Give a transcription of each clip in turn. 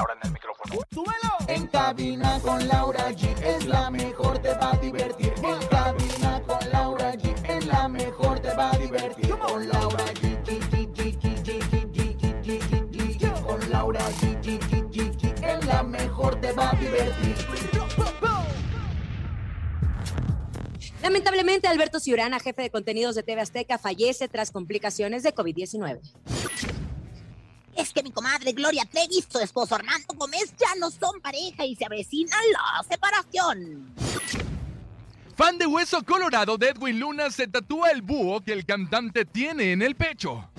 Ahora en el micrófono. ¡Súbelo! En cabina con Laura G es la mejor, te va a divertir. En cabina con Laura G es la mejor, te va a divertir. Con Laura G. G, G, G, G, G, G, G, G, G, G, G. Con Laura G. G, G, G, G, es la mejor, te va a divertir. Lamentablemente, Alberto Ciurana, jefe de contenidos de TV Azteca, fallece tras complicaciones de COVID-19. Es que mi comadre Gloria Trevi y su esposo Armando Gómez ya no son pareja y se avecina la separación. Fan de Hueso Colorado de Edwin Luna se tatúa el búho que el cantante tiene en el pecho.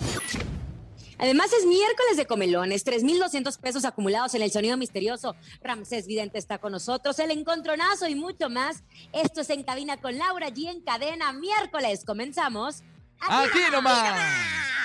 Además, es miércoles de comelones, 3,200 pesos acumulados en el sonido misterioso. Ramsés Vidente está con nosotros, el encontronazo y mucho más. Esto es En Cabina con Laura G en cadena, miércoles. Comenzamos. Aquí nomás.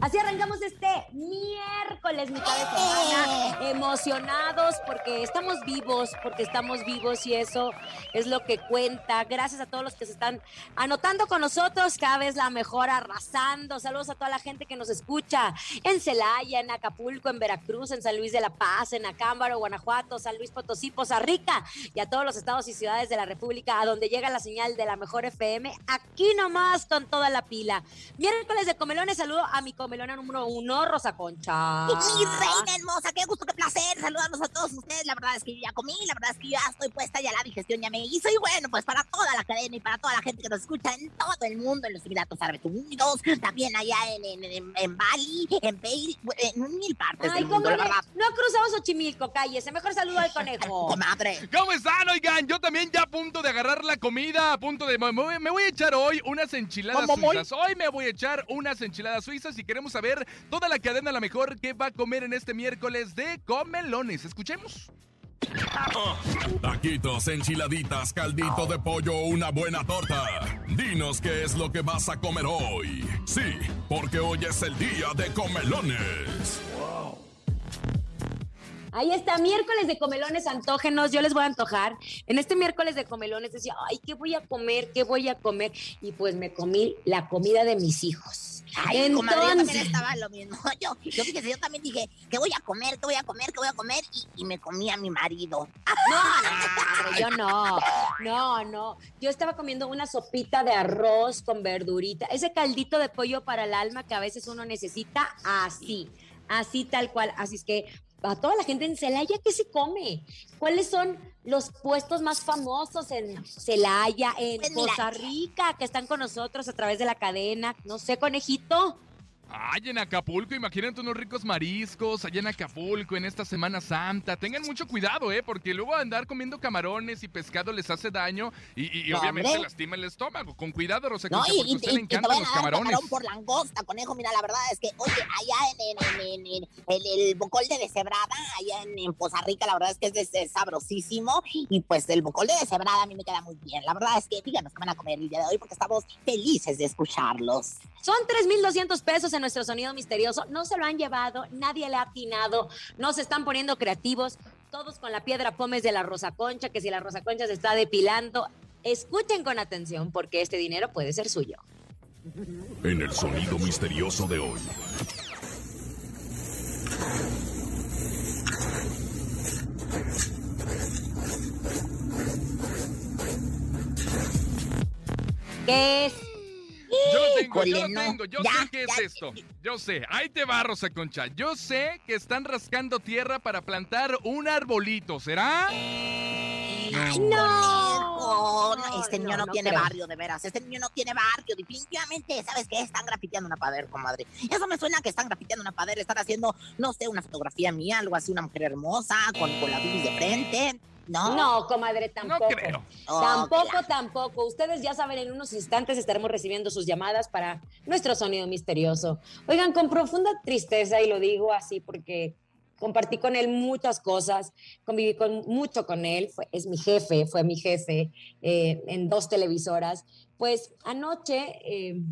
Así arrancamos este miércoles, mitad de semana, emocionados porque estamos vivos, porque estamos vivos y eso es lo que cuenta. Gracias a todos los que se están anotando con nosotros, cada vez la mejor arrasando. Saludos a toda la gente que nos escucha en Celaya, en Acapulco, en Veracruz, en San Luis de la Paz, en Acámbaro, Guanajuato, San Luis Potosí, Poza Rica y a todos los estados y ciudades de la República a donde llega la señal de la mejor FM, aquí nomás con toda la pila. Miércoles de comelones, saludo a mi comelona número uno, Rosa Concha. Mi reina hermosa, qué gusto, qué placer saludarlos a todos ustedes. La verdad es que yo ya comí, la verdad es que ya estoy puesta, ya la digestión ya me hizo. Y bueno, pues para toda la cadena y para toda la gente que nos escucha en todo el mundo, en los Emiratos Árabes Unidos, también allá en, en, en, en Bali, en Bale, en mil partes Ay, del mundo, ¿cómo la verdad. No cruzamos Xochimilco, cállese. Mejor saludo al conejo. Comadre. ¿Cómo están? Oigan, yo también ya a punto de agarrar la comida, a punto de... Me voy, me voy a echar hoy unas enchiladas suizas. Hoy me voy a echar unas enchiladas suizas y queremos saber toda la cadena la mejor que va a comer en este miércoles de comelones. Escuchemos. Taquitos, enchiladitas, caldito de pollo una buena torta. Dinos qué es lo que vas a comer hoy. Sí, porque hoy es el día de comelones. Ahí está, miércoles de comelones antógenos. Yo les voy a antojar. En este miércoles de comelones decía, ay, ¿qué voy a comer? ¿Qué voy a comer? Y pues me comí la comida de mis hijos. Ay, comadre, yo también Entonces, estaba lo mismo. Yo, yo fíjese, yo también dije, ¿qué voy a comer? ¿Qué voy a comer? ¿Qué voy a comer? Y, y me comí a mi marido. no, no, no, yo no. No, no. Yo estaba comiendo una sopita de arroz con verdurita. Ese caldito de pollo para el alma que a veces uno necesita así. Así tal cual. Así es que a toda la gente en Celaya, ¿qué se come? ¿Cuáles son los puestos más famosos en Celaya, en Pues. Costa Rica, que están con nosotros a través de la cadena? No sé, conejito. Ay, en Acapulco, imagínate unos ricos mariscos allá en Acapulco en esta Semana Santa. Tengan mucho cuidado, ¿eh? Porque luego andar comiendo camarones y pescado les hace daño y, y- y No, obviamente hombre. lastima el estómago. Con cuidado, Rosa No, y, porque a y- usted y- le y te encantan los camarones. camarón por langosta, conejo. Mira, la verdad es que, oye, allá en, en, en, en- en el, el bocol de deshebrada, allá en, en Poza Rica, la verdad es que es, des- es sabrosísimo. Y pues el bocol de deshebrada a mí me queda muy bien. La verdad es que díganos qué van a comer el día de hoy porque estamos felices de escucharlos. Son 3,200 pesos en nuestro sonido misterioso. No se lo han llevado, nadie le ha atinado. No se están poniendo creativos. Todos con la piedra pómez de la Rosa Concha, que si la Rosa Concha se está depilando, escuchen con atención porque este dinero puede ser suyo. En el sonido misterioso de hoy. ¿Qué es? Yo lo tengo, yo lo no. tengo, yo Ya, sé qué es ya. esto. Yo sé, ahí te va, Rosa Concha. Yo sé que están rascando tierra para plantar un arbolito, ¿será? Ay, No. No, No, este niño no, no, no tiene creo. barrio, de veras. Este niño no tiene barrio. Definitivamente, ¿sabes qué? Están grafiteando una pader, comadre. Eso me suena que están grafiteando una pader. Están haciendo, no sé, una fotografía mía, algo así, una mujer hermosa, con, con la bibis de frente. No. No, comadre, tampoco. creo. Oh, tampoco, claro. tampoco. Ustedes ya saben, en unos instantes estaremos recibiendo sus llamadas para nuestro sonido misterioso. Oigan, con profunda tristeza, y lo digo así porque compartí con él muchas cosas, conviví con, mucho con él, fue, es mi jefe, fue mi jefe eh, en dos televisoras. Pues anoche, eh,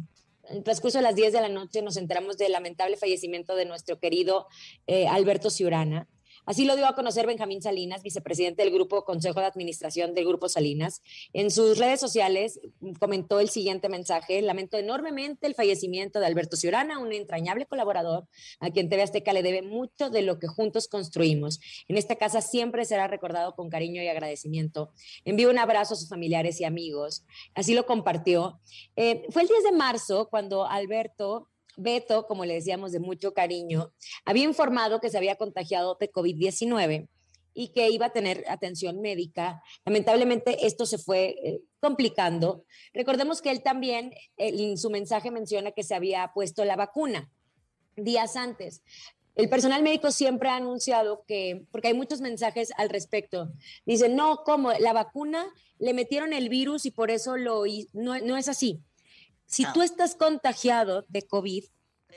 en el transcurso de las 10 de la noche, nos enteramos del lamentable fallecimiento de nuestro querido eh, Alberto Ciurana. Así lo dio a conocer Benjamín Salinas, vicepresidente del Grupo Consejo de Administración del Grupo Salinas. En sus redes sociales comentó el siguiente mensaje. Lamento enormemente el fallecimiento de Alberto Ciurana, un entrañable colaborador a quien TV Azteca le debe mucho de lo que juntos construimos. En esta casa siempre será recordado con cariño y agradecimiento. Envío un abrazo a sus familiares y amigos. Así lo compartió. Eh, fue el 10 de marzo cuando Alberto Beto, como le decíamos de mucho cariño, había informado que se había contagiado de COVID-19 y que iba a tener atención médica. Lamentablemente esto se fue eh, complicando. Recordemos que él también en su mensaje menciona que se había puesto la vacuna días antes. El personal médico siempre ha anunciado que, porque hay muchos mensajes al respecto, dicen, no, ¿cómo? La vacuna le metieron el virus y por eso lo... hi-". No, no es así. Si No. tú estás contagiado de COVID,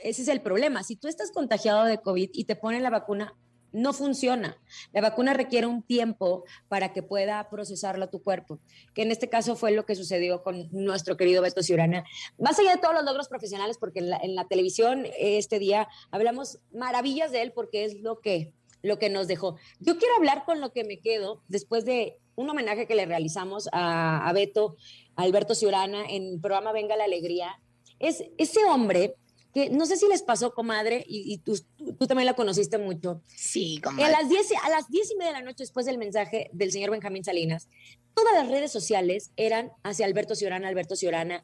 ese es el problema. Si tú estás contagiado de COVID y te ponen la vacuna, no funciona. La vacuna requiere un tiempo para que pueda procesarlo tu cuerpo, que en este caso fue lo que sucedió con nuestro querido Beto Ciurana. Más allá de todos los logros profesionales, porque en la, en la televisión este día hablamos maravillas de él porque es lo que, lo que nos dejó. Yo quiero hablar con lo que me quedo después de un homenaje que le realizamos a, a Beto, a Alberto Ciurana en el programa Venga la Alegría. Es ese hombre que no sé si les pasó, comadre, y, y tú, tú- tú también la conociste mucho. Sí, A comadre. las, 10, a las 10 y media de la noche, después del mensaje del señor Benjamín Salinas, todas las redes sociales eran hacia Alberto Ciorana, Alberto Ciorana.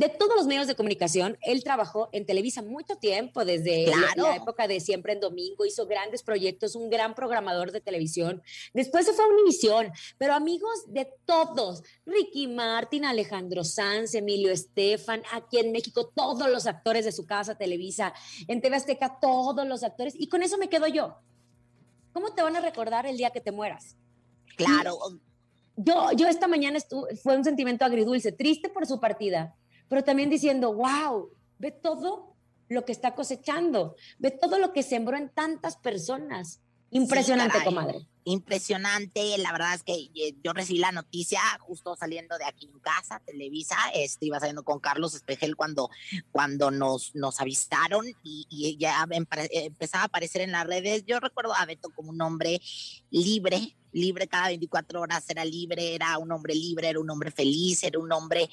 De todos los medios de comunicación, él trabajó en Televisa mucho tiempo, desde la- Claro. la época de Siempre en Domingo, hizo grandes proyectos, un gran programador de televisión. Después se fue a Univisión, pero amigos de todos, Ricky Martin, Alejandro Sanz, Emilio Estefan, aquí en México, todos los actores de su casa Televisa, en TV Azteca, todos los actores, y con eso me quedo yo. ¿Cómo te van a recordar el día que te mueras? Claro. Yo, yo esta mañana estuve, fue un sentimiento agridulce, triste por su partida, pero también diciendo, wow, ve todo lo que está cosechando, ve todo lo que sembró en tantas personas. Impresionante, comadre. Impresionante, la verdad es que eh, yo recibí la noticia justo saliendo de aquí en casa, Televisa, este, iba saliendo con Carlos Espejel cuando, cuando nos, nos avistaron y, y ya empre- empezaba a aparecer en las redes. Yo recuerdo a Beto como un hombre libre, libre cada 24 horas, era libre, era un hombre libre, era un hombre feliz, era un hombre,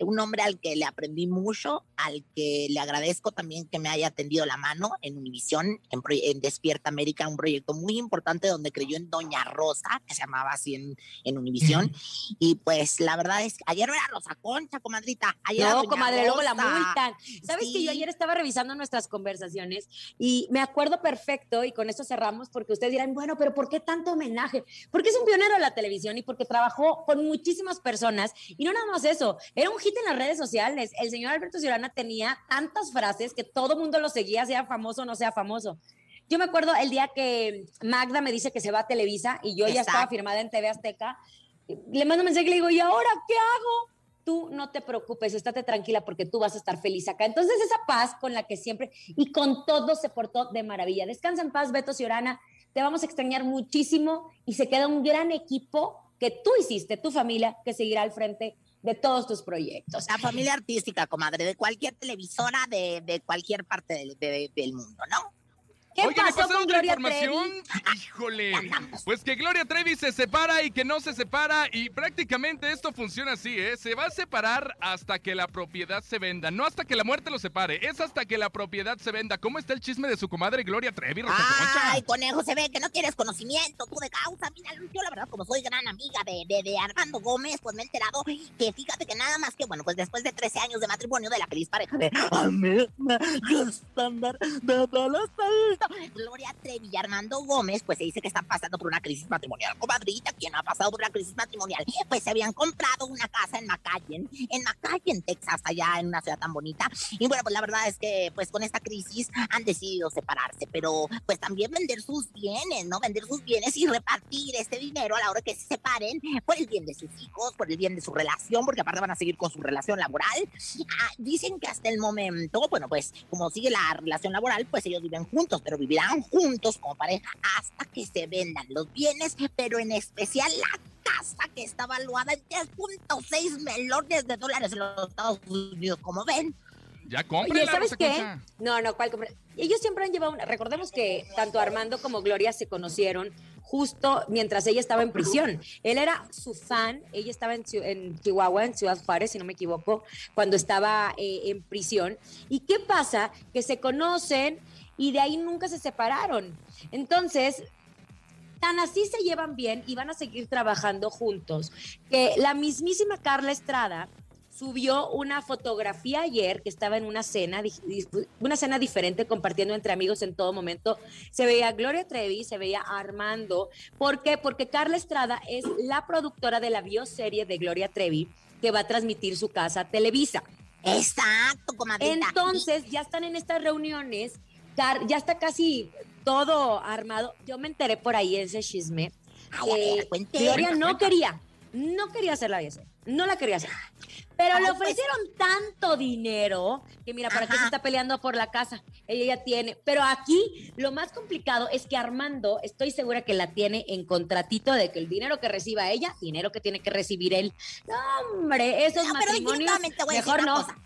un hombre al que le aprendí mucho, al que le agradezco también que me haya tendido la mano en Univisión, en, en Despierta América, un proyecto muy importante donde creyó en Doña Rosa, que se llamaba así en, en Univisión. y pues la verdad es que ayer no era Rosa Concha, comadrita. Ayer era No, comadre, luego la multan. ¿Sabes que yo ayer estaba revisando nuestras conversaciones y me acuerdo perfecto, y con esto cerramos, porque ustedes dirán, bueno, pero ¿por qué tanto homenaje? Porque es un pionero de la televisión y porque trabajó con muchísimas personas. Y no nada más eso, era un hit en las redes sociales. El señor Alberto Ciurana tenía tantas frases que todo mundo lo seguía, sea famoso o no sea famoso. Yo me acuerdo el día que Magda me dice que se va a Televisa y yo ya estaba Exacto. firmada en TV Azteca. Le mando un mensaje y le digo, ¿y ahora qué hago? tú no te preocupes, estate tranquila porque tú vas a estar feliz acá. Entonces, esa paz con la que siempre y con todo se portó de maravilla. Descansa en paz, Beto Ciorana. Te vamos a extrañar muchísimo y se queda un gran equipo que tú hiciste, tu familia, que seguirá al frente de todos tus proyectos. La familia artística, comadre, de cualquier televisora de, de cualquier parte del, de- del mundo, ¿no? ¿Qué Oye, me pasó con otra Gloria información. Trevi? Híjole. Pues que Gloria Trevi se separa y que no se separa. Y prácticamente esto funciona así, ¿eh? Se va a separar hasta que la propiedad se venda. No hasta que la muerte lo separe. Es hasta que la propiedad se venda. ¿Cómo está el chisme de su comadre Gloria Trevi? Ay, conejo, se ve que no tienes conocimiento tú de causa. Mira, yo la verdad, como soy gran amiga de, de, de Armando Gómez, pues me he enterado que fíjate que nada más que, bueno, pues después de 13 años de matrimonio de la feliz pareja de América, estándar de Gloria Trevi y Armando Gómez, pues se dice que están pasando por una crisis matrimonial. Comadrita, ¿quién ha pasado por una crisis matrimonial? Pues se habían comprado una casa en McAllen, en McAllen, Texas, allá en una ciudad tan bonita. Y bueno, pues la verdad es que pues con esta crisis han decidido separarse, pero pues también vender sus bienes, ¿no? Vender sus bienes y repartir este dinero a la hora que se separen por el bien de sus hijos, por el bien de su relación, porque aparte van a seguir con su relación laboral. Ah, dicen que hasta el momento, bueno, pues como sigue la relación laboral, pues ellos viven juntos, pero vivirán juntos como pareja hasta que se vendan los bienes, pero en especial la casa que está valuada en 3.6 millones de dólares en los Estados Unidos, como ven. Ya cómprela, ¿sabes qué? No, no, ¿cuál compra? Ellos siempre han llevado una... Recordemos que tanto Armando como Gloria se conocieron justo mientras ella estaba en prisión. Él era su fan, ella estaba en, en Chihuahua, en Ciudad Juárez, si no me equivoco, cuando estaba eh, en prisión. ¿Y qué pasa? Que se conocen y de ahí nunca se separaron. Entonces, tan así se llevan bien y van a seguir trabajando juntos, que la mismísima Carla Estrada subió una fotografía ayer que estaba en una cena, una cena diferente, compartiendo entre amigos en todo momento. Se veía Gloria Trevi, se veía Armando. ¿Por qué? Porque Carla Estrada es la productora de la bioserie de Gloria Trevi que va a transmitir su casa a Televisa. Exacto. Entonces, ya están en estas reuniones, Ya está casi todo armado. Yo me enteré por ahí ese chisme. Ay, a ver, que cuente. Gloria Cuenta, no cuenta. quería, no quería hacer la bioserie, no la quería hacer. Pero le Ay, pues. ofrecieron tanto dinero que mira, ¿para qué se Ajá. está peleando por la casa? Ella ya tiene. Pero aquí lo más complicado es que Armando, estoy segura que la tiene en contratito de que el dinero que reciba ella, dinero que tiene que recibir él. No, hombre, esos No, matrimonios, mejor no. cosa.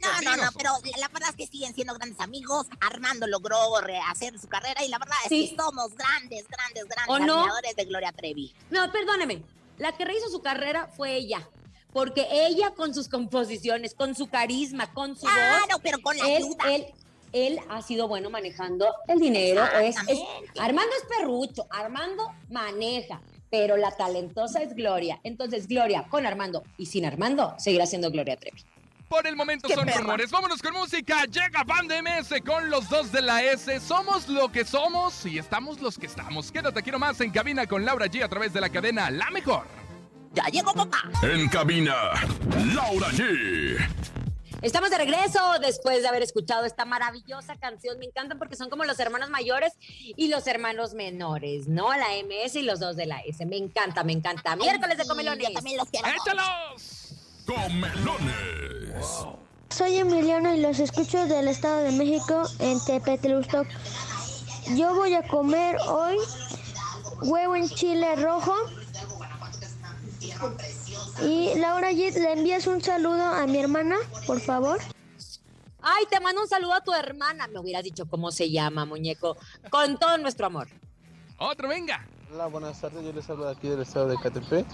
No, no, no, pero la- la verdad es que siguen siendo grandes amigos. Armando logró rehacer su carrera y la verdad es que somos grandes, grandes, grandes ¿O no? admiradores de Gloria Trevi. No, perdóneme. La que rehizo su carrera fue ella. Porque ella con sus composiciones, con su carisma, con su voz, Claro, pero con la él, ayuda. él, él ha sido bueno manejando el dinero. Es, es- Exactamente. Armando es perrucho, Armando maneja, pero la talentosa es Gloria. Entonces, Gloria con Armando y sin Armando seguirá siendo Gloria Trevi. Por el momento ¡Qué son perra! rumores. Vámonos con música. Llega Banda MS con los dos de la S. Somos lo que somos y estamos los que estamos. Quédate aquí nomás en cabina con Laura G a través de la cadena La Mejor. Ya llegó papá. En cabina, Laura G. Estamos de regreso después de haber escuchado esta maravillosa canción. Me encantan porque son como los hermanos mayores y los hermanos menores, ¿no? La MS y los dos de la S. Me encanta, me encanta. Miércoles de Sí, comelones. Yo también los quiero. ¡Échalos! Comelones. Soy Emiliano y los escucho del Estado de México en Tepetlustoc. Yo voy a comer hoy huevo en chile rojo. Y Laura Git, ¿le envías un saludo a mi hermana, por favor? Ay, te mando un saludo a tu hermana. Me hubieras dicho cómo se llama, muñeco. Con todo nuestro amor. Otro, venga. Hola, buenas tardes. Yo les hablo de aquí del estado de Catepec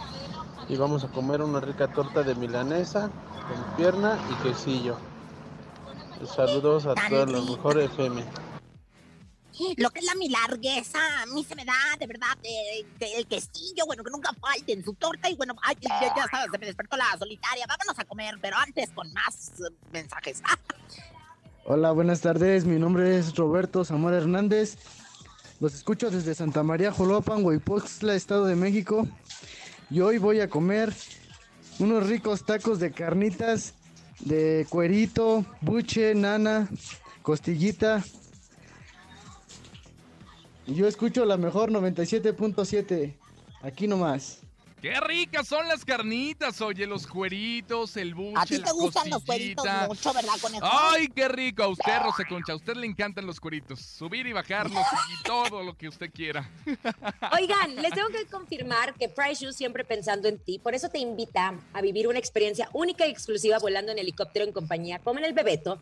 y vamos a comer una rica torta de milanesa con pierna y quesillo. Saludos a todos los mejores FM. Lo que es la milarguesa, a mí se me da, de verdad, el quesillo, bueno, que nunca falte en su torta. Y bueno, ay, ya, ya sabes, se me despertó la solitaria. Vámonos a comer, pero antes con más eh, mensajes. Hola, buenas tardes. Mi nombre es Roberto Zamora Hernández. Los escucho desde Santa María, Jolopan, Huaypoxtla, Estado de México. Y hoy voy a comer unos ricos tacos de carnitas de cuerito, buche, nana, costillita. Yo escucho la mejor 97.7. Aquí nomás. ¡Qué ricas son las carnitas! Oye, los cueritos, el buche, A ti la te gustan los cueritos mucho, ¿verdad, conejo? ¡Ay, qué rico! A usted, Rosa Concha, a usted le encantan los cueritos. Subir y bajarlos y todo lo que usted quiera. Oigan, les tengo que confirmar que Price Shoes siempre pensando en ti, por eso te invita a vivir una experiencia única y exclusiva volando en helicóptero en compañía como en el Bebeto.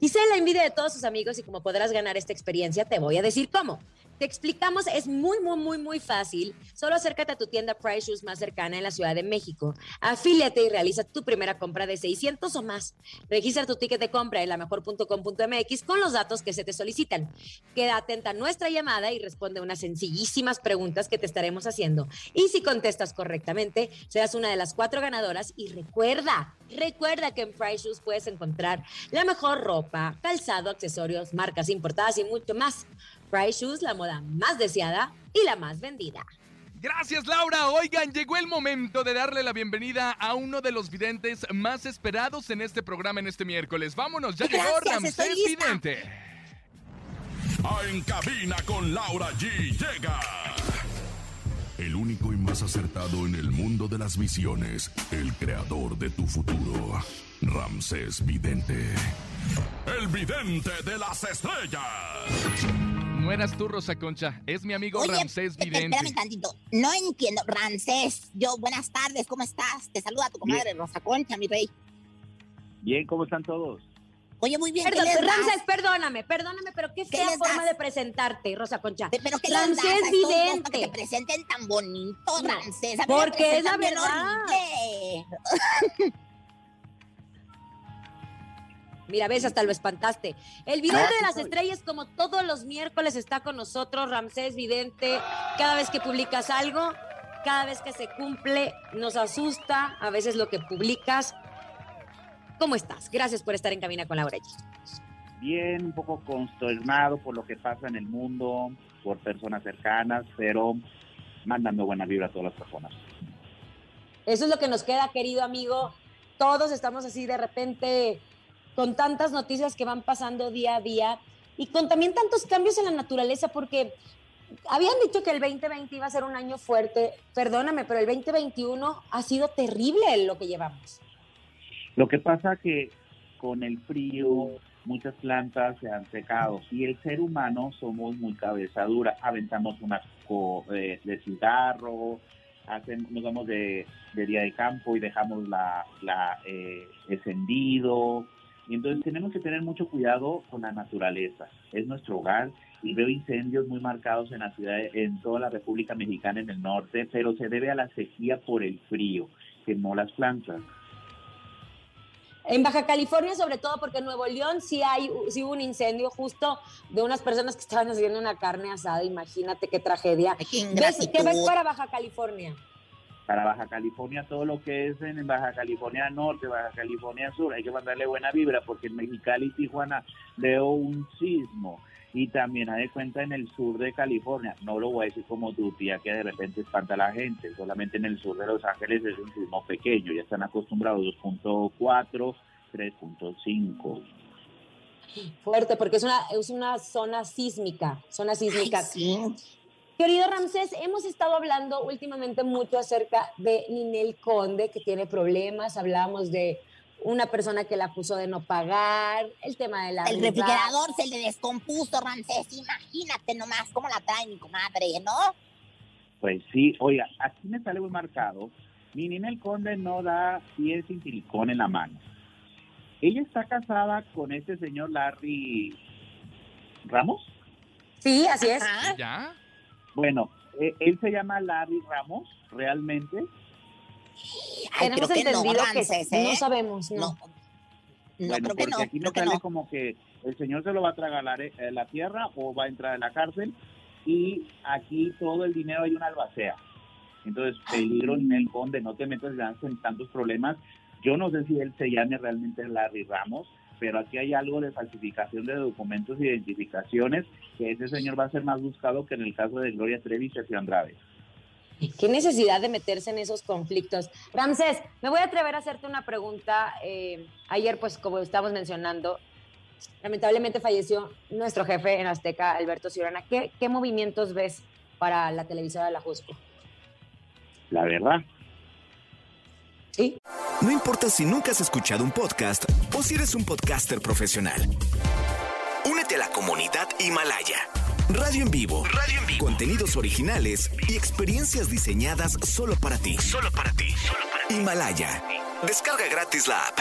Y sé la envidia de todos sus amigos y como podrás ganar esta experiencia, te voy a decir cómo. Te explicamos, es muy, muy, muy, muy fácil. Solo acércate a tu tienda Price Shoes más cercana en la Ciudad de México. Afíliate y realiza tu primera compra de 600 o más. Registra tu ticket de compra en lamejor.com.mx con los datos que se te solicitan. Queda atenta a nuestra llamada y responde unas sencillísimas preguntas que te estaremos haciendo. Y si contestas correctamente, serás una de las cuatro ganadoras. Y recuerda, recuerda que en Price Shoes puedes encontrar la mejor ropa, calzado, accesorios, marcas importadas y mucho más. Price Shoes, la moda más deseada y la más vendida. Gracias, Laura. Oigan, llegó el momento de darle la bienvenida a uno de los videntes más esperados en este programa en este miércoles. Vámonos, ya llegó Ramsés. Vidente. A En Cabina con Laura G llega. El único y más acertado en el mundo de las visiones. El creador de tu futuro. Ramsés Vidente. El vidente de las estrellas. No eras tú, Rosa Concha. Es mi amigo Oye, Ramsés Vidente. espérame tantito. No entiendo. Ramsés, yo, buenas tardes, ¿cómo estás? Te saluda tu comadre Rosa Concha, mi rey. Bien, ¿cómo están todos? Oye, muy bien. Perdón, ¿qué? Ramsés, perdóname, perdóname, pero qué fea les forma das? de presentarte, Rosa Concha. Pero ¿qué Ramsés Vidente. que te presenten tan bonito, No, Ramsés? Porque es la verdad. Mira, ves, hasta lo espantaste. El vidente de las estrellas, como todos los miércoles, está con nosotros, Ramsés Vidente. Cada vez que publicas algo, cada vez que se cumple, nos asusta a veces lo que publicas. ¿Cómo estás? Gracias por estar en Cabina con Laura. G. Bien, un poco consternado por lo que pasa en el mundo, por personas cercanas, pero mandando buena vibra a todas las personas. Eso es lo que nos queda, querido amigo. Todos estamos así de repente con tantas noticias que van pasando día a día y con también tantos cambios en la naturaleza, porque habían dicho que el 2020 iba a ser un año fuerte. Perdóname, pero el 2021 ha sido terrible lo que llevamos. Lo que pasa que con el frío muchas plantas se han secado y el ser humano somos muy cabeza dura, aventamos un asco eh, de cigarro, hacen, nos vamos de, de día de campo y dejamos la, la eh, encendido. Y entonces tenemos que tener mucho cuidado con la naturaleza. Es nuestro hogar y veo incendios muy marcados en la ciudad, en toda la República Mexicana en el norte, pero se debe a la sequía por el frío, quemó las plantas. En Baja California, sobre todo porque en Nuevo León sí, hay, sí hubo un incendio justo de unas personas que estaban haciendo una carne asada. Imagínate qué tragedia. Qué ¿Ves, ingratitud. ¿Qué ves para Baja California? Para Baja California, todo lo que es en Baja California Norte, Baja California Sur, hay que mandarle buena vibra porque en Mexicali y Tijuana veo un sismo y también hay de cuenta en el sur de California, no lo voy a decir como tu tía que de repente espanta a la gente, solamente en el sur de Los Ángeles es un sismo pequeño, ya están acostumbrados 2.4, 3.5. Fuerte, porque es una, es una zona sísmica, zona sísmica. Ay, sí. Querido Ramsés, hemos estado hablando últimamente mucho acerca de Ninel Conde, que tiene problemas. Hablamos de una persona que la acusó de no pagar, el tema de la El refrigerador se le descompuso, Ramsés. Imagínate nomás cómo la trae mi comadre, ¿no? Pues sí, oiga, aquí me sale muy marcado, mi Ninel Conde no da pies sin silicón en la mano. Ella está casada con este señor Larry Ramos. Sí, así es. Ajá. ¿Ya? Bueno, eh, él se llama Larry Ramos, realmente. Ay, Tenemos creo que no, entendido que ¿eh? no sabemos, no. No, no bueno, creo que porque no, aquí que sale no. como que el señor se lo va a tragar la, are- eh, la tierra o va a entrar en la cárcel y aquí todo el dinero hay una albacea. Entonces, peligro en el conde, no te metas en tantos problemas. Yo no sé si él se llame realmente Larry Ramos, pero aquí hay algo de falsificación de documentos e identificaciones que ese señor va a ser más buscado que en el caso de Gloria Trevi y Sergio Andrade. Qué necesidad de meterse en esos conflictos. Ramsés, me voy a atrever a hacerte una pregunta. Eh, ayer, pues, como estamos mencionando, lamentablemente falleció nuestro jefe en Azteca, Alberto Ciurana. ¿Qué, qué movimientos ves para la televisora de la Jusco? La verdad, Sí. No importa si nunca has escuchado un podcast o si eres un podcaster profesional. Únete a la comunidad Himalaya. Radio en vivo. Radio en vivo. Contenidos originales y experiencias diseñadas solo para ti. Solo para ti. Himalaya. Descarga gratis la app.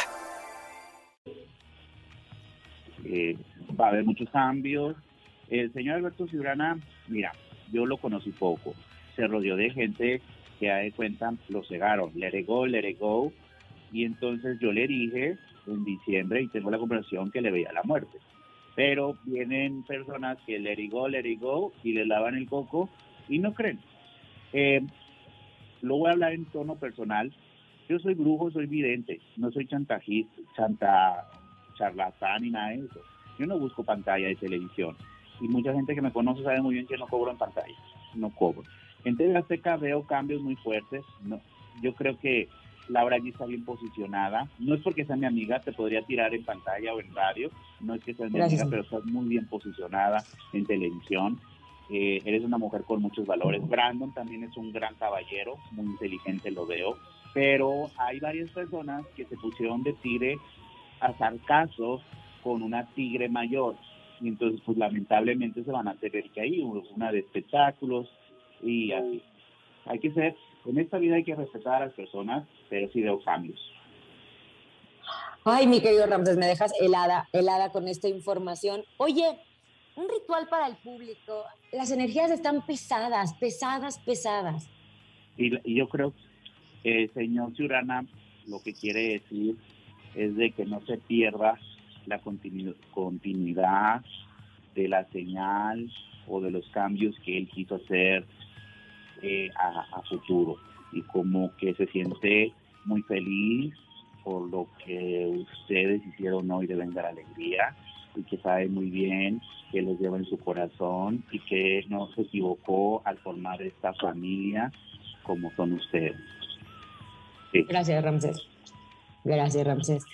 eh, va a haber muchos cambios. El señor Alberto Ciurana, mira, yo lo conocí poco. Se rodeó de gente que, a de cuenta, lo cegaron. Let it go, let it go. Y entonces yo le dije en diciembre, y tengo la conversación, que le veía la muerte. Pero vienen personas que go, let it go, y le lavan el coco y no creen. Eh, lo voy a hablar en tono personal. Yo soy brujo, soy vidente, no soy chantajista, chanta, charlatán ni nada de eso. Yo no busco pantalla de televisión. y mucha gente que me conoce sabe muy bien que no cobro en pantalla, no cobro. En TV Azteca veo cambios muy fuertes, no, yo creo que Laura allí está bien posicionada, no es porque sea mi amiga, te podría tirar en pantalla o en radio, no es que seas mi Gracias. amiga, pero estás muy bien posicionada en televisión, eh, eres una mujer con muchos valores. Brandon también es un gran caballero, muy inteligente lo veo, pero hay varias personas que se pusieron de tigre a sarcazos con una tigre mayor. Y entonces, pues lamentablemente se van a tener que ir, una de espectáculos y así. Hay que ser, en esta vida hay que respetar a las personas, pero sí veo cambios. Ay, mi querido Ramses, me dejas helada, helada con esta información. Oye, un ritual para el público. Las energías están pesadas, pesadas, pesadas. Y, y yo creo el señor Ciurana lo que quiere decir es de que no se pierda la continu- continuidad de la señal o de los cambios que él quiso hacer eh, a, a futuro y como que se siente muy feliz por lo que ustedes hicieron hoy de Venga la Alegría y que sabe muy bien que los lleva en su corazón y que no se equivocó al formar esta familia como son ustedes. Sí. Gracias, Ramses. Gracias, Ramses.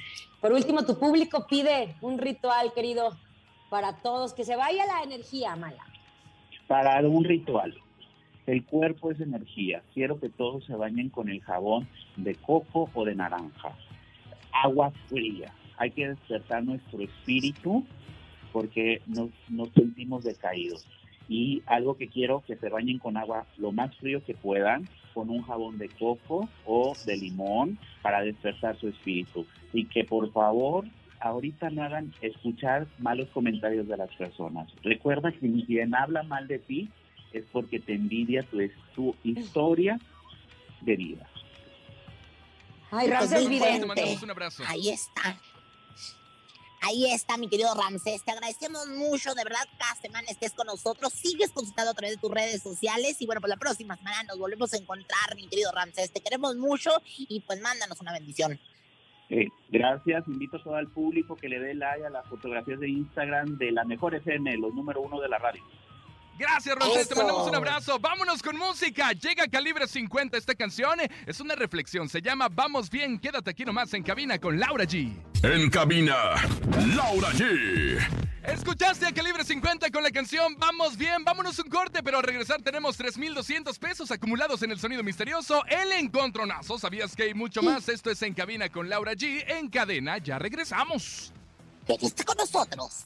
Por último, tu público pide un ritual, querido, para todos, que se vaya la energía mala. Para un ritual, el cuerpo es energía. Quiero que todos se bañen con el jabón de coco o de naranja. Agua fría. Hay que despertar nuestro espíritu porque nos, sentimos decaídos. Y algo que quiero que se bañen con agua lo más frío que puedan, con un jabón de coco o de limón para despertar su espíritu. Y que por favor ahorita no hagan escuchar malos comentarios de las personas. Recuerda que quien habla mal de ti es porque te envidia tu, tu historia de vida. Ay, Pues Ramses muy Vidente. Te mandamos un abrazo. Ahí está. Ahí está, mi querido Ramsés. Te agradecemos mucho, de verdad, cada semana estés con nosotros. Sigues consultando a través de tus redes sociales. Y bueno, pues la próxima semana nos volvemos a encontrar, mi querido Ramsés. Te queremos mucho y pues mándanos una bendición. Eh, gracias, invito a todo el público que le dé like a las fotografías de Instagram de la mejor FM, los número uno de la radio. Gracias, Ramses. Te mandamos un abrazo. Vámonos con música. Llega Calibre 50. Esta canción es una reflexión. Se llama Vamos Bien. Quédate aquí nomás en cabina con Laura G. En cabina, Laura G. Escuchaste a Calibre 50 con la canción Vamos Bien. Vámonos un corte, pero al regresar tenemos 3,200 pesos acumulados en el sonido misterioso. El encontronazo. ¿Sabías que hay mucho más? Esto es en cabina con Laura G. En cadena, ya regresamos. Quédate con nosotros.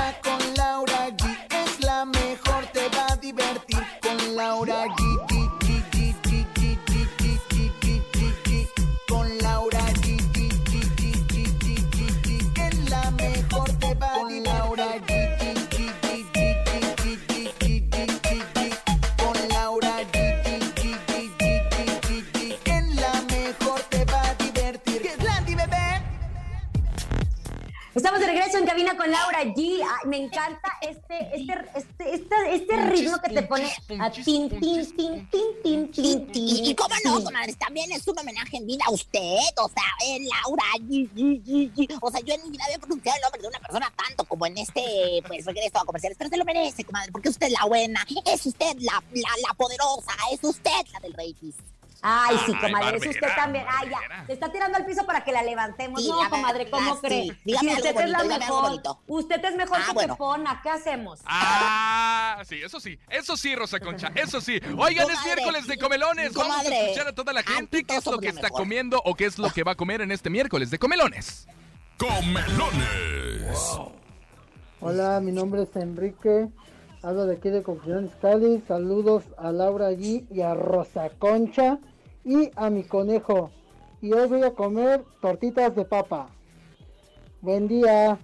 regreso en cabina con Laura G. Ay, me encanta este, este, este, este, este ritmo que te pone a tin, tin, tin, tin, tin, tin, tin. Y, cómo no, comadres, también es un homenaje en vida a usted, o sea, en Laura, G, G, G, G. o sea, yo en mi vida había pronunciado el nombre de una persona tanto como en este, pues, regreso a comerciales, pero se lo merece, comadre, porque usted es la buena, es usted la, la, la poderosa, es usted la del Rating. Ay, sí, Ay, comadre, es usted también. Ay, ya, se está tirando al piso para que la levantemos. Sí, no, la comadre, ¿cómo sí. cree? Dígame Si algo usted es la mejor, usted es mejor Ah, que bueno. Pepona, ¿qué hacemos? Ah, sí, eso sí, eso sí, Rosa Concha, eso sí. Oigan, es miércoles de comelones. Vamos a escuchar a toda la gente qué es lo que está mejor. comiendo o qué es lo que va a comer en este miércoles de comelones. Comelones. Hola, mi nombre es Enrique. Hablo de aquí de Confidentes Cali. Saludos a Laura G y a Rosa Concha y a mi conejo. Y hoy voy a comer tortitas de papa. Buen día.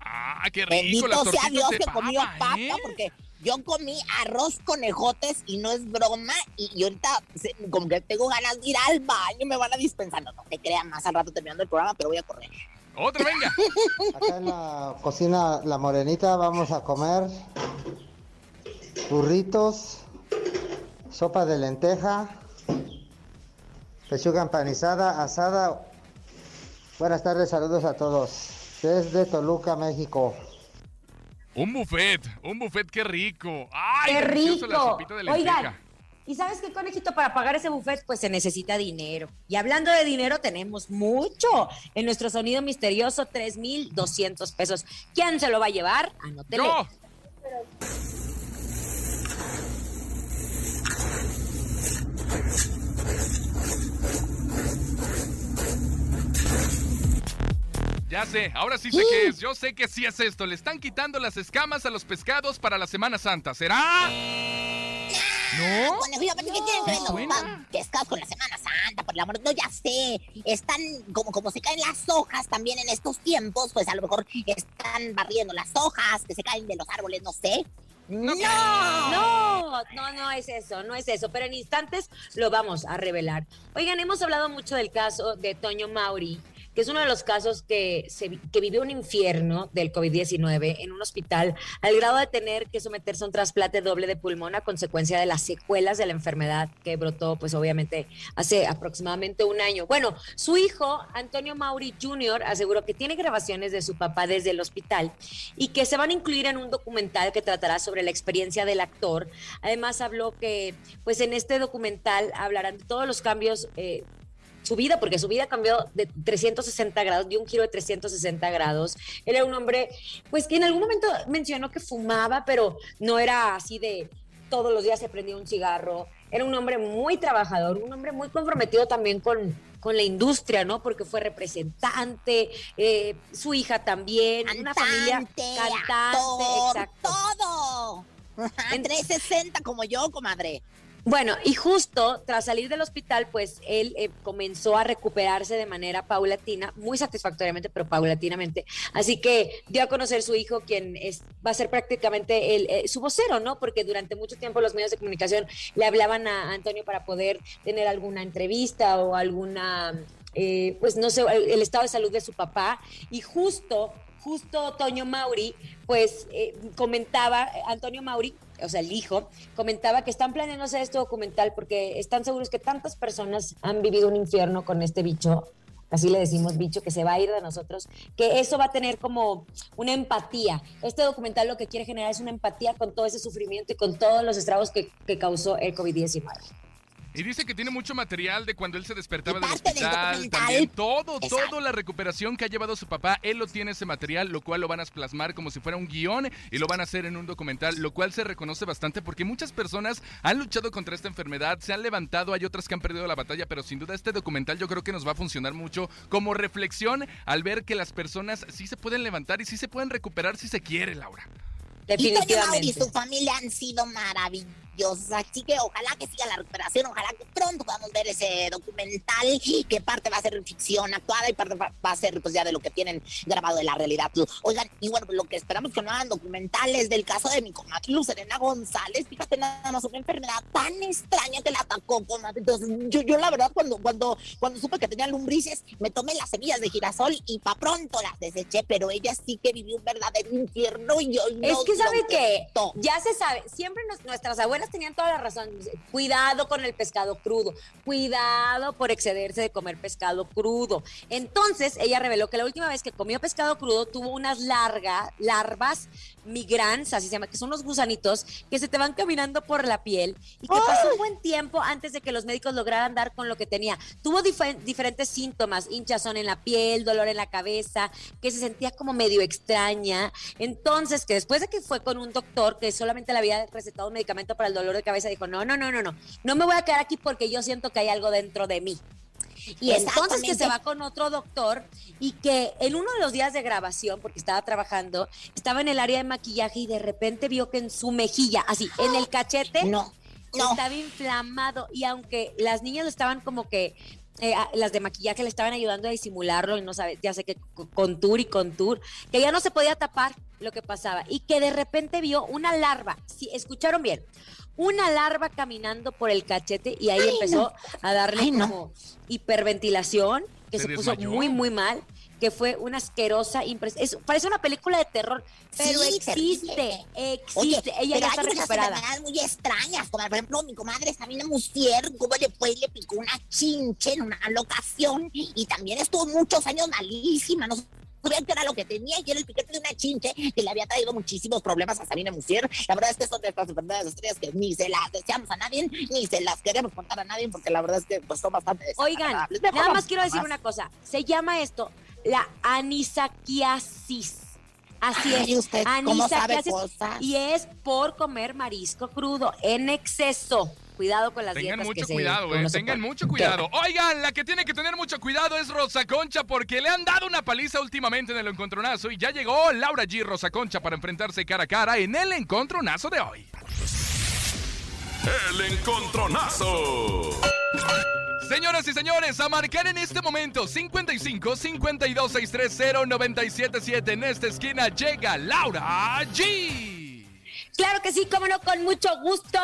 Ah, qué rico Bendito las sea Dios de que comió papa, papa, ¿eh? porque yo comí arroz con ejotes y no es broma. Y, y ahorita se- como que tengo ganas de ir al baño, me van a dispensar. No, no te crean más al rato terminando el programa, pero voy a correr. Otra, venga. Acá en la cocina La Morenita vamos a comer burritos, sopa de lenteja, pechuga empanizada, asada. Buenas tardes, saludos a todos. Desde Toluca, México. Un buffet, un buffet, qué rico. ¡Ay, ¡Qué la rico! sopita de lenteja! Oigan, ¿y sabes qué, conejito? Para pagar ese buffet, pues se necesita dinero. Y hablando de dinero, tenemos mucho. En nuestro sonido misterioso, 3,200 pesos. ¿Quién se lo va a llevar? Anótele. ¡Yo! Ya sé, ahora sí sé qué es. Yo sé que sí es esto. Le están quitando las escamas a los pescados para la Semana Santa. ¿Será? ¿No? Conejo, yo ver los suena? pa- pescados con la Semana Santa, por el amor. No, ya sé. Están como, como se caen las hojas también en estos tiempos, pues a lo mejor están barriendo las hojas que se caen de los árboles, no sé. ¡No! No, no, no es eso, no es eso, pero en instantes lo vamos a revelar. Oigan, hemos hablado mucho del caso de Toño Mauri, que es uno de los casos que, que vivió un infierno del COVID-19 en un hospital, al grado de tener que someterse a un trasplante doble de pulmón a consecuencia de las secuelas de la enfermedad que brotó, pues obviamente, hace aproximadamente un año. Bueno, su hijo, Antonio Mauri Jr., aseguró que tiene grabaciones de su papá desde el hospital y que se van a incluir en un documental que tratará sobre la experiencia del actor. Además, habló que, pues en este documental hablarán de todos los cambios. eh, su vida, porque su vida cambió de 360 grados, dio un giro de 360 grados. Él era un hombre, pues que en algún momento mencionó que fumaba, pero no era así de todos los días se prendía un cigarro. Era un hombre muy trabajador, un hombre muy comprometido también con, con la industria, ¿no? Porque fue representante, eh, su hija también, una familia Cantante, actor, exacto. todo. Ajá, 360 como yo, comadre. Bueno, y justo tras salir del hospital, pues él eh, comenzó a recuperarse de manera paulatina, muy satisfactoriamente, pero paulatinamente. Así que dio a conocer su hijo, quien es, va a ser prácticamente el, eh, su vocero, ¿no? Porque durante mucho tiempo los medios de comunicación le hablaban a Antonio para poder tener alguna entrevista o alguna, eh, pues no sé, el, el estado de salud de su papá. Y justo justo Toño Mauri, pues eh, comentaba, Antonio Mauri, o sea, el hijo, comentaba que están planeando hacer este documental porque están seguros que tantas personas han vivido un infierno con este bicho, así le decimos bicho, que se va a ir de nosotros, que eso va a tener como una empatía. Este documental lo que quiere generar es una empatía con todo ese sufrimiento y con todos los estragos que, que causó el COVID-19. Y dice que tiene mucho material de cuando él se despertaba del del hospital, documental. también todo, Exacto. todo la recuperación que ha llevado su papá, él lo tiene ese material, lo cual lo van a plasmar como si fuera un guion y lo van a hacer en un documental, lo cual se reconoce bastante porque muchas personas han luchado contra esta enfermedad, se han levantado, hay otras que han perdido la batalla, pero sin duda este documental yo creo que nos va a funcionar mucho como reflexión al ver que las personas sí se pueden levantar y sí se pueden recuperar si se quiere, Laura. Y Toño Mauri y Definitivamente. su familia han sido maravillosos. Así que ojalá que siga la recuperación, ojalá que pronto podamos ver ese documental, que parte va a ser ficción actuada y parte va a ser pues ya de lo que tienen grabado de la realidad. Oigan, y bueno, pues, lo que esperamos que no hagan documentales del caso de mi comadre Luz Serena González. Fíjate nada más, una enfermedad tan extraña que la atacó, comadre. Entonces, yo, yo la verdad, cuando, cuando, cuando supe que tenía lumbrices, me tomé las semillas de girasol y pa' pronto las deseché, pero ella sí que vivió un verdadero infierno y yo Es no que sabe que ya se sabe, siempre nos- nuestras abuelas tenían toda la razón. Cuidado con el pescado crudo, cuidado por excederse de comer pescado crudo. Entonces, ella reveló que la última vez que comió pescado crudo tuvo unas largas larvas migrans, así se llama, que son los gusanitos que se te van caminando por la piel y que pasó un buen tiempo antes de que los médicos lograran dar con lo que tenía. Tuvo dife- diferentes síntomas, hinchazón en la piel, dolor en la cabeza, que se sentía como medio extraña. Entonces, que después de que fue con un doctor que solamente le había recetado un medicamento para el dolor de cabeza, dijo, no, no, no, no, no, no me voy a quedar aquí porque yo siento que hay algo dentro de mí. Y entonces que se va con otro doctor y que en uno de los días de grabación, porque estaba trabajando, estaba en el área de maquillaje y de repente vio que en su mejilla, así, en el cachete, No, no. estaba inflamado. Y aunque las niñas lo estaban como que eh, las de maquillaje le estaban ayudando a disimularlo y no sabe, ya sé que co- contour y contour, que ya no se podía tapar lo que pasaba y que de repente vio una larva, si escucharon bien, una larva caminando por el cachete y ahí Ay, empezó no. a darle Ay, no. como hiperventilación, que ¿Se se, puso muy, muy mal, que fue una asquerosa impresión. Parece una película de terror, pero Sí, existe, terrible. existe. Oye, Ella pero ya está hay unas recuperada. enfermedades muy extrañas, como por ejemplo mi comadre Sabina Musier, fue y le picó una chinche en una locación y también estuvo muchos años malísima, no sabían qué era lo que tenía y era el piquete de una chinche que le había traído muchísimos problemas a Sabina Musier. La verdad es que son de estas enfermedades estrellas que ni se las deseamos a nadie, ni se las queremos contar a nadie, porque la verdad es que pues son bastante Oigan, nada más quiero decir una cosa. Se llama esto la anisaquiasis. Así Ay, es. usted cómo sabe anisaquiasis, cosas. Y es por comer marisco crudo en exceso. Cuidado con las Tengan dietas mucho que cuidado, eh. se Tengan mucho cuidado. Oigan, la que tiene que tener mucho cuidado es Rosa Concha porque le han dado una paliza últimamente en el encontronazo y ya llegó Laura G. Rosa Concha para enfrentarse cara a cara en el encontronazo de hoy. El encontronazo. Señoras y señores, a marcar en este momento 55 52 630 977 en esta esquina llega Laura G. Claro que sí, cómo no, con mucho gusto.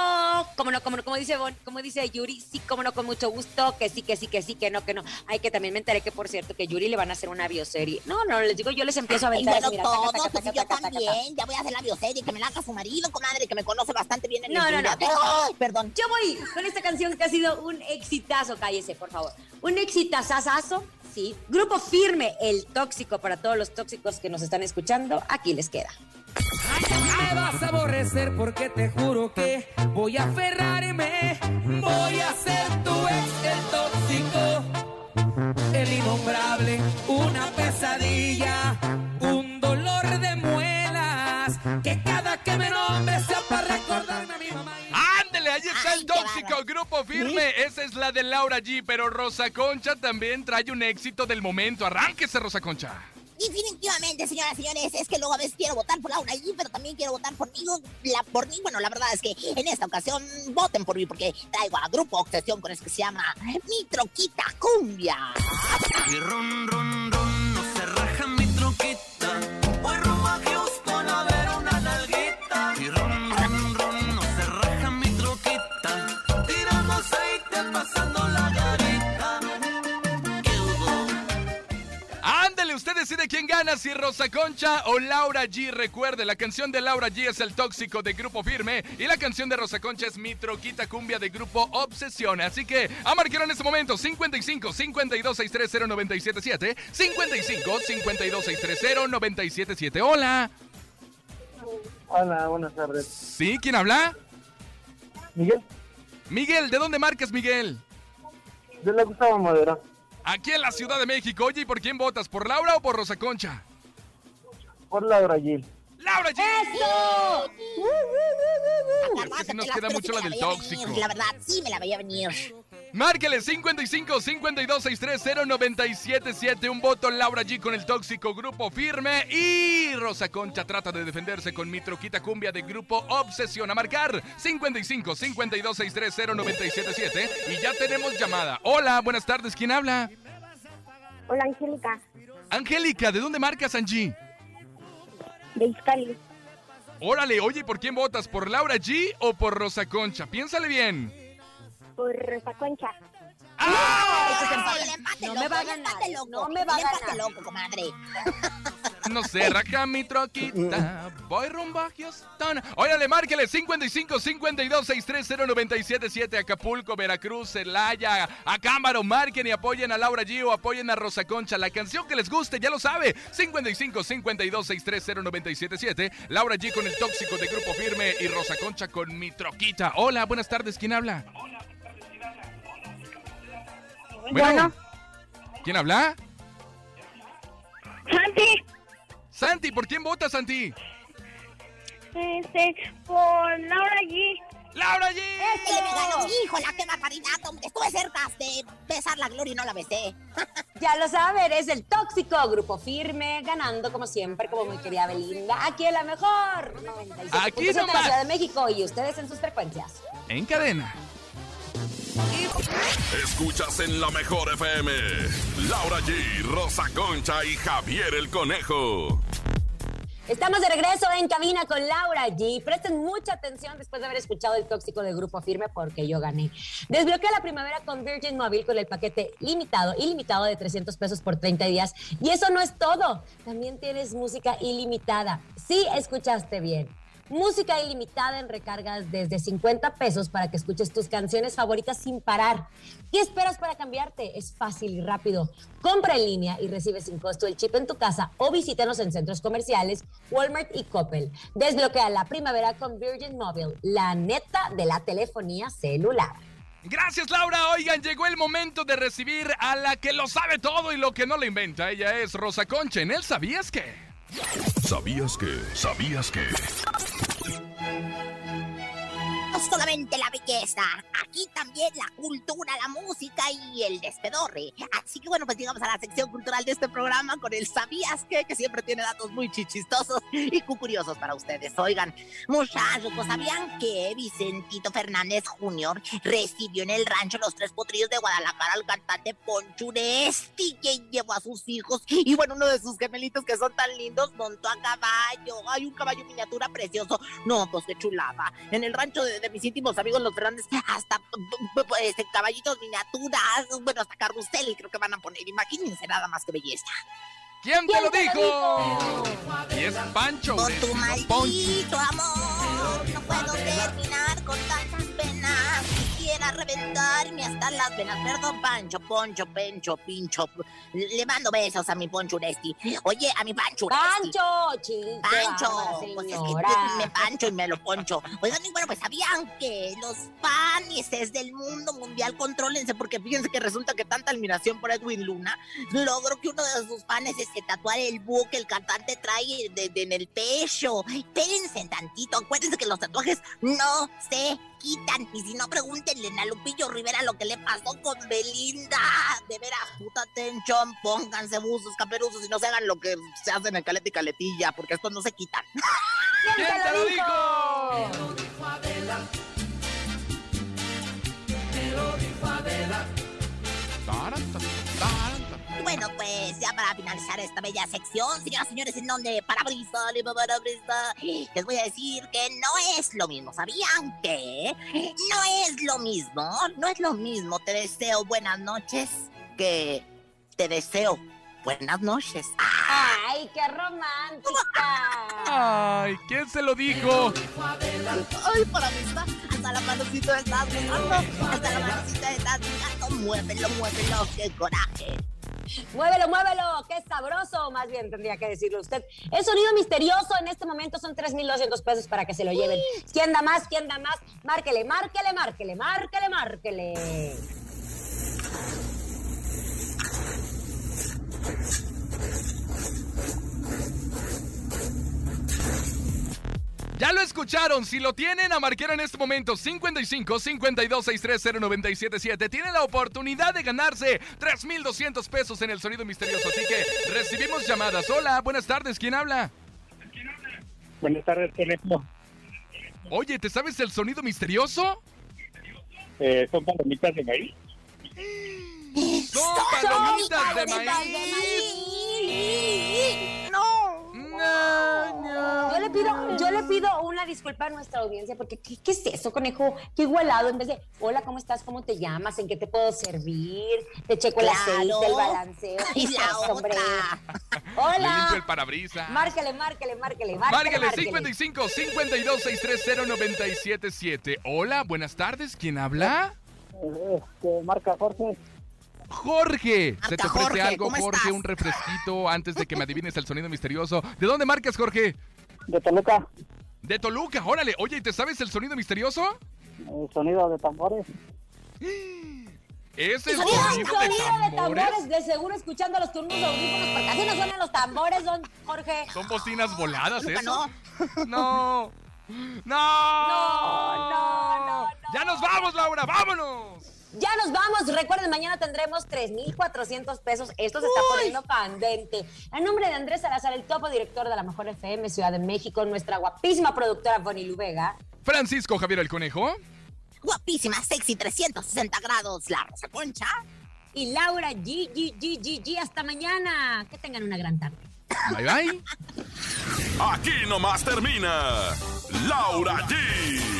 Cómo no, cómo no, como dice Bon, como dice Yuri, sí, cómo no, con mucho gusto. Que sí, que sí, que sí, que no, que no. Ay, que también me enteré que, por cierto, que Yuri le van a hacer una bioserie. No, no, les digo, yo les empiezo a Ay, aventar. bueno, todos, taca, pues taca, yo taca, también. Ya voy a hacer la bioserie, que me la haga su marido, comadre, que me conoce bastante bien en No, no, no. Ay, perdón. Yo voy con esta canción que ha sido un exitazo. Cállese, por favor. Un exitazazazo, sí. Grupo firme, el tóxico para todos los tóxicos que nos están escuchando. Aquí les queda. Me vas a aborrecer porque te juro que voy a aferrarme. Voy a ser tu ex, el tóxico, el innombrable, una pesadilla, un dolor de muelas. Que cada que me nombre sea para recordarme a mi mamá. Ándele, ahí está el tóxico grupo firme. Esa es la de Laura G. Pero Rosa Concha también trae un éxito del momento. Arránquese, Rosa Concha. Definitivamente, señoras y señores, es que luego a veces quiero votar por Laura G, pero también quiero votar por mí, la, por mí. Bueno, la verdad es que en esta ocasión voten por mí porque traigo a Grupo Obsesión con eso que se llama Mi Troquita Cumbia. No se raja mi troquita. Decide quién gana, si Rosa Concha o Laura G. Recuerde, la canción de Laura G es El Tóxico de Grupo Firme y la canción de Rosa Concha es Mi Troquita Cumbia de Grupo Obsesión. Así que a marcar en este momento 55 52 630 977 55 52 630 977 Hola. Hola, buenas tardes. ¿Sí? ¿Quién habla? Miguel, Miguel, ¿de dónde marcas, Miguel? de la Gustavo Madera. Aquí en la Ciudad de México. Oye, ¿y por quién votas? ¿Por Laura o por Rosa Concha? Por Laura Gil. ¡Laura G! ¡Eso! Es que sí nos queda mucho la del tóxico. La verdad, sí me la veía venir. Márquele 55 52 630 977 Un voto Laura G con el tóxico grupo firme. Y Rosa Concha trata de defenderse con mi troquita cumbia de grupo Obsesión. A marcar 55 52 630 977 Y ya tenemos llamada. Hola, buenas tardes. ¿Quién habla? Hola, Angélica, Angélica, ¿de dónde marcas, Angie? de Iscali. Órale, oye, ¿por quién votas? ¿Por Laura G o por Rosa Concha? Piénsale bien. Por Rosa Concha. El empate No loco, me va a ganar, no me va a ganar. loco, comadre. No sé, raca mi troquita, voy rumbo a Houston. Órale, márquele 55 52 630 977 Acapulco, Veracruz, Celaya, Acámbaro. Marquen y apoyen a Laura G o apoyen a Rosa Concha. La canción que les guste, ya lo sabe. 55 52 630 977 Laura G con el tóxico de Grupo Firme y Rosa Concha con mi troquita. Hola, buenas tardes. ¿Quién habla? Bueno, ¿quién habla? Santi, Santi, ¿por quién votas, Santi? este, por Laura G. ¡Laura G! Él me ganó, híjola, qué barbaridad, hombre. Estuve cerca de besar la gloria y no la besé. Ya lo saben, es el tóxico grupo firme, ganando como siempre, como mi querida Belinda. Aquí es la mejor. 97.7 Aquí de la nomás. Ciudad de México y ustedes en sus frecuencias. En cadena. Escuchas en la mejor FM. Laura G, Rosa Concha y Javier el Conejo. Estamos de regreso en cabina con Laura G. Presten mucha atención después de haber escuchado el tóxico de Grupo Firme porque yo gané. Desbloquea la primavera con Virgin Mobile con el paquete limitado, ilimitado de 300 pesos por 30 días. Y eso no es todo. También tienes música ilimitada. Sí, escuchaste bien. Música ilimitada en recargas desde 50 pesos para que escuches tus canciones favoritas sin parar. ¿Qué esperas para cambiarte? Es fácil y rápido. Compra en línea y recibe sin costo el chip en tu casa o visítanos en centros comerciales, Walmart y Coppel. Desbloquea la primavera con Virgin Mobile, la neta de la telefonía celular. Gracias Laura, oigan, llegó el momento de recibir a la que lo sabe todo y lo que no le inventa. Ella es Rosa Concha. ¿En él sabías qué? ¿Sabías que? ¿Sabías que? Solamente la belleza, aquí también la cultura, la música y el despedorre. Así que bueno, pues llegamos a la sección cultural de este programa con el ¿Sabías qué? Que siempre tiene datos muy chichistosos y curiosos para ustedes. Oigan, muchachos, pues ¿sabían que Vicentito Fernández Jr. recibió en el rancho Los Tres Potrillos de Guadalajara al cantante Poncho Uresti, que llevó a sus hijos y bueno, uno de sus gemelitos que son tan lindos montó a caballo. Hay un caballo miniatura precioso. No, pues qué chulada. En el rancho de, de mis íntimos amigos los Fernández, hasta este, caballitos miniaturas, bueno, hasta carrusel creo que van a poner. Imagínense nada más que belleza. ¿Quién te ¿Quién lo te lo dijo? Y es Pancho. Con tu maldito amor, no puedo terminar con penas. Reventarme hasta las venas. Perdón, Pancho, Poncho, Pencho, Pincho. Le mando besos a mi Poncho Uresti. Oye, a mi Pancho Uresti. Pancho, chico. Pancho, pues es que me pancho y me lo poncho. Oigan, y bueno, pues sabían que los paneses del mundo mundial contrólense, porque fíjense que resulta que tanta admiración por Edwin Luna logró que uno de sus paneses se tatuara el búho que el cantante trae de- de- en el pecho. Espérense tantito, acuérdense que los tatuajes no se quitan. Y si no, pregúntenle a Lupillo Rivera lo que le pasó con Belinda. De veras, puta atención, pónganse buzos, caperuzos y no se hagan lo que se hacen en caleta y caletilla, porque estos no se quitan. ¿Quién te lo dijo? Y bueno, pues ya para finalizar esta bella sección, señoras y señores, en donde parabrisa, les voy a decir que no es lo mismo. ¿Sabían que no es lo mismo? No es lo mismo. Te deseo buenas noches que te deseo buenas noches. ¡Ay, qué romántica! Ay, ¿quién se lo dijo? Ay, parabrisa, hasta la manocita estás besando, hasta la manocita estás besando. Muévelo, muévelo, qué coraje. Muévelo, muévelo, qué sabroso, más bien tendría que decirlo usted. El sonido misterioso en este momento son 3.200 pesos para que se lo lleven. ¿Quién da más? ¿Quién da más? Márquele, márquele, márquele, márquele, márquele. Ya lo escucharon, si lo tienen a marcar en este momento 55 52 630 977 tienen la oportunidad de ganarse 3200 pesos en el sonido misterioso, así que recibimos llamadas. Hola, buenas tardes, ¿quién habla? Buenas tardes, teléfono. Oye, ¿te sabes el sonido misterioso? Eh, son palomitas de maíz. Son palomitas de maíz. No. Yo le pido, yo le pido una disculpa a nuestra audiencia porque ¿qué, qué es eso, conejo? Qué igualado en vez de hola, ¿cómo estás? ¿Cómo te llamas? ¿En qué te puedo servir? Te checo el Claro. aceite, el balanceo. ¿Qué Y la hombre? Le limpio Hola. el parabrisas. Márquele, márquele, márquele, márquele. Márquele. 55 52 630 977 Hola, buenas tardes, ¿quién habla? Este, marca Jorge. Jorge, ¿se te ofrece Jorge, algo, ¿cómo Jorge? estás? Un refresquito antes de que me adivines el sonido misterioso. ¿De dónde marcas, Jorge? De Toluca. De Toluca, órale. Oye, ¿y ¿te sabes el sonido misterioso? El sonido de tambores. Es el Sonido, sonido de de tambores. de seguro escuchando los turnos de audífonos, porque así no suenan los tambores, don Jorge. Son bocinas voladas, ¿eso? no. No. No. No, no, no, Ya nos vamos, Laura, vámonos. Ya nos vamos. Recuerden, mañana tendremos 3,400 pesos. Esto se está poniendo candente. En nombre de Andrés Salazar, el topo director de la Mejor FM Ciudad de México, nuestra guapísima productora Bonnie Luvega. Francisco Javier el Conejo. Guapísima, sexy, 360 grados, la Rosa Concha. Y Laura G, G, G, G, G. Hasta mañana. Que tengan una gran tarde. Bye bye. Aquí nomás termina Laura G,